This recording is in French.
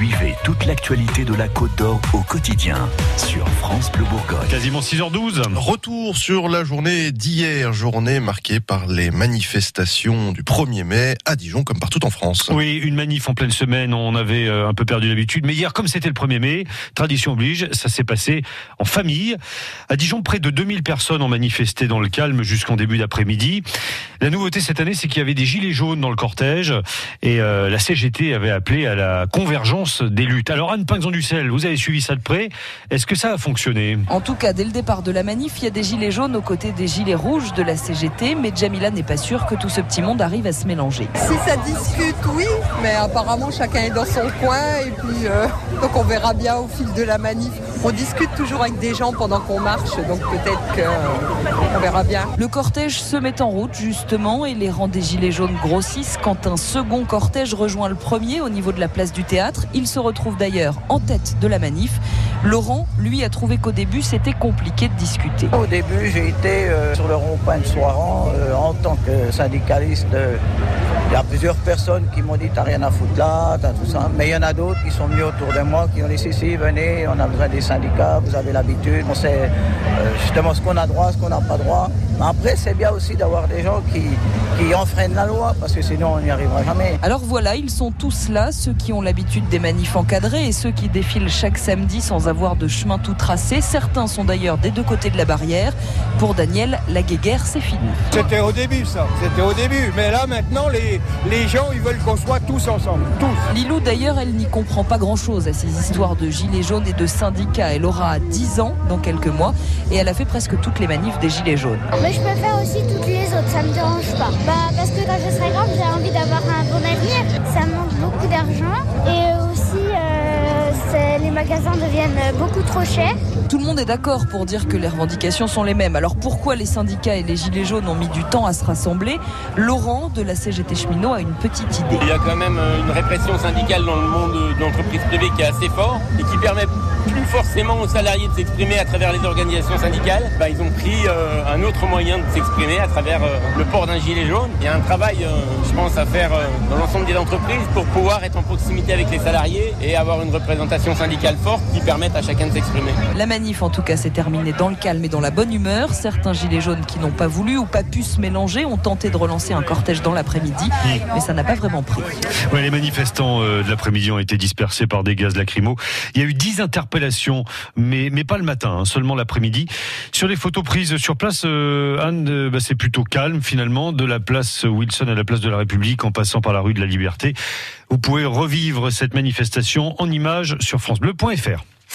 Suivez toute l'actualité de la Côte d'Or au quotidien sur France Bleu Bourgogne. Quasiment 6h12. Retour sur la journée d'hier, journée marquée par les manifestations du 1er mai à Dijon comme partout en France. Oui, une manif en pleine semaine, on avait euh, un peu perdu l'habitude, mais hier comme c'était le 1er mai, tradition oblige, ça s'est passé en famille. À Dijon, près de 2000 personnes ont manifesté dans le calme jusqu'en début d'après-midi. La nouveauté cette année, c'est qu'il y avait des gilets jaunes dans le cortège et euh, la CGT avait appelé à la convergence des luttes. Alors Anne Pinxon du Sel, vous avez suivi ça de près. Est-ce que ça a fonctionné? En tout cas, dès le départ de la manif, il y a des gilets jaunes aux côtés des gilets rouges de la CGT, mais Jamila n'est pas sûre que tout ce petit monde arrive à se mélanger. Si ça discute, oui, mais apparemment chacun est dans son coin et puis euh, donc on verra bien au fil de la manif. On discute toujours avec des gens pendant qu'on marche, donc peut-être qu'on verra bien. Le cortège se met en route justement et les rangs des gilets jaunes grossissent quand un second cortège rejoint le premier au niveau de la place du théâtre. Il se retrouve d'ailleurs en tête de la manif. Laurent, lui, a trouvé qu'au début c'était compliqué de discuter. Au début, j'ai été euh, sur le rond-point de Soiran euh, en tant que syndicaliste. euh, il y a plusieurs personnes qui m'ont dit t'as rien à foutre là, t'as tout ça. Mais il y en a d'autres qui sont venus autour de moi, qui ont dit si si venez, on a besoin des syndicats, vous avez l'habitude, on sait justement ce qu'on a droit, ce qu'on n'a pas droit. Mais après c'est bien aussi d'avoir des gens qui, qui enfreignent la loi, parce que sinon on n'y arrivera jamais. Alors voilà, ils sont tous là, ceux qui ont l'habitude des manifs encadrés et ceux qui défilent chaque samedi sans avoir de chemin tout tracé. Certains sont d'ailleurs des deux côtés de la barrière. Pour Daniel, la guéguerre, c'est fini. C'était au début ça, c'était au début. Mais là maintenant les, les gens ils veulent qu'on soit tous ensemble, tous. Lilou d'ailleurs, elle n'y comprend pas grand-chose à ces histoires de gilets jaunes et de syndicats. Elle aura 10 ans dans quelques mois et elle a fait presque toutes les manifs des gilets jaunes. Mais je peux faire aussi toutes les autres, ça me dérange pas. Bah parce que quand je serai grande, j'ai envie d'avoir un bon avenir. Ça manque beaucoup d'argent magasins deviennent beaucoup trop chers. Tout le monde est d'accord pour dire que les revendications sont les mêmes. Alors pourquoi les syndicats et les gilets jaunes ont mis du temps à se rassembler Laurent de la CGT Cheminot a une petite idée. Il y a quand même euh, une répression syndicale dans le monde de l'entreprise privée qui est assez fort et qui permet plus forcément aux salariés de s'exprimer à travers les organisations syndicales. Bah, ils ont pris euh, un autre moyen de s'exprimer à travers euh, le port d'un gilet jaune. Il y a un travail, euh, je pense, à faire euh, dans l'ensemble des entreprises pour pouvoir être en proximité avec les salariés et avoir une représentation syndicale qui permette à chacun de s'exprimer. La manif, en tout cas, s'est terminée dans le calme et dans la bonne humeur. Certains gilets jaunes qui n'ont pas voulu ou pas pu se mélanger ont tenté de relancer un cortège dans l'après-midi, mais ça n'a pas vraiment pris. Ouais, les manifestants euh, de l'après-midi ont été dispersés par des gaz lacrymaux. Il y a eu 10 interpellations, mais, mais pas le matin, hein, seulement l'après-midi. Sur les photos prises sur place, euh, Anne, euh, bah, c'est plutôt calme finalement, de la place Wilson à la place de la République en passant par la rue de la Liberté. Vous pouvez revivre cette manifestation en images sur francebleu.fr.